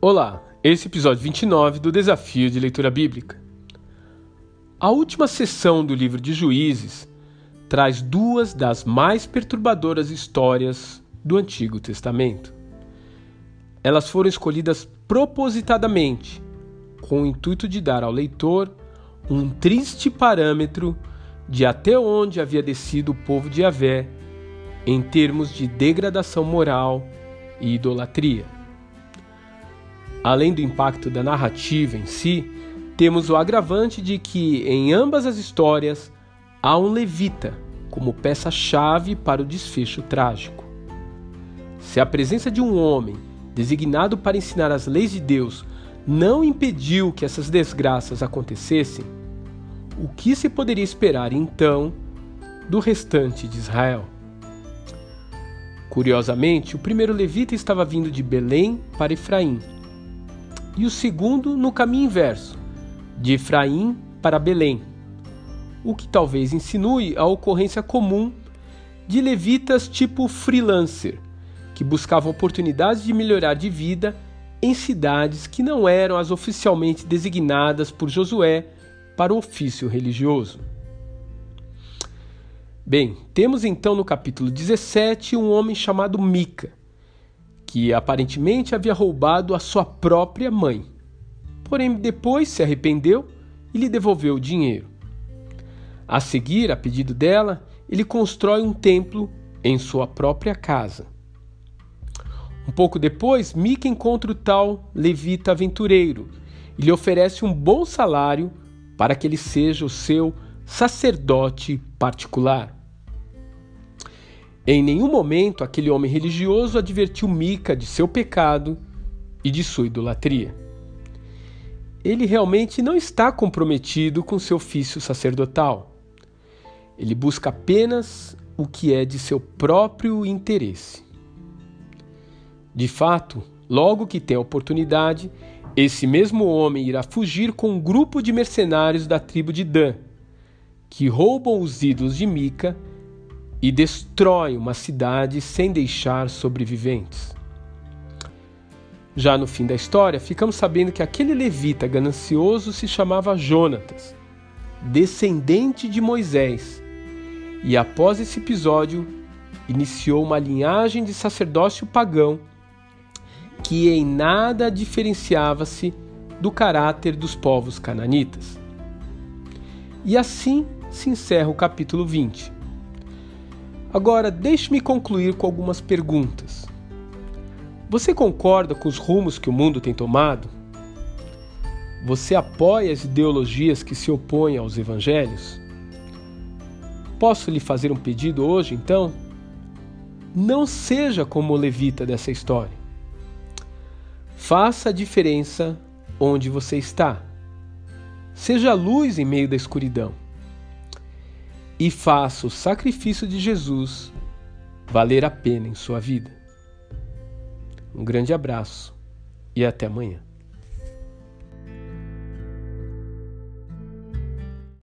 Olá, esse é o episódio 29 do Desafio de Leitura Bíblica. A última sessão do livro de Juízes traz duas das mais perturbadoras histórias do Antigo Testamento. Elas foram escolhidas propositadamente, com o intuito de dar ao leitor um triste parâmetro de até onde havia descido o povo de Yahvé em termos de degradação moral e idolatria. Além do impacto da narrativa em si, temos o agravante de que em ambas as histórias há um levita como peça-chave para o desfecho trágico. Se a presença de um homem designado para ensinar as leis de Deus não impediu que essas desgraças acontecessem, o que se poderia esperar então do restante de Israel? Curiosamente, o primeiro levita estava vindo de Belém para Efraim, e o segundo no caminho inverso, de Efraim para Belém, o que talvez insinue a ocorrência comum de levitas tipo freelancer, que buscavam oportunidades de melhorar de vida em cidades que não eram as oficialmente designadas por Josué para o ofício religioso. Bem, temos então no capítulo 17 um homem chamado Mica, que aparentemente havia roubado a sua própria mãe. Porém, depois se arrependeu e lhe devolveu o dinheiro. A seguir, a pedido dela, ele constrói um templo em sua própria casa. Um pouco depois, Mica encontra o tal levita aventureiro e lhe oferece um bom salário para que ele seja o seu sacerdote particular. Em nenhum momento aquele homem religioso advertiu Mica de seu pecado e de sua idolatria. Ele realmente não está comprometido com seu ofício sacerdotal. Ele busca apenas o que é de seu próprio interesse. De fato, logo que tem a oportunidade, esse mesmo homem irá fugir com um grupo de mercenários da tribo de Dan, que roubam os ídolos de Mica e destrói uma cidade sem deixar sobreviventes. Já no fim da história, ficamos sabendo que aquele levita ganancioso se chamava Jonatas, descendente de Moisés, e após esse episódio iniciou uma linhagem de sacerdócio pagão que em nada diferenciava-se do caráter dos povos cananitas. E assim se encerra o capítulo 20 Agora, deixe-me concluir com algumas perguntas. Você concorda com os rumos que o mundo tem tomado? Você apoia as ideologias que se opõem aos evangelhos? Posso lhe fazer um pedido hoje, então? Não seja como o levita dessa história. Faça a diferença onde você está. Seja luz em meio da escuridão e faça o sacrifício de Jesus valer a pena em sua vida. Um grande abraço e até amanhã.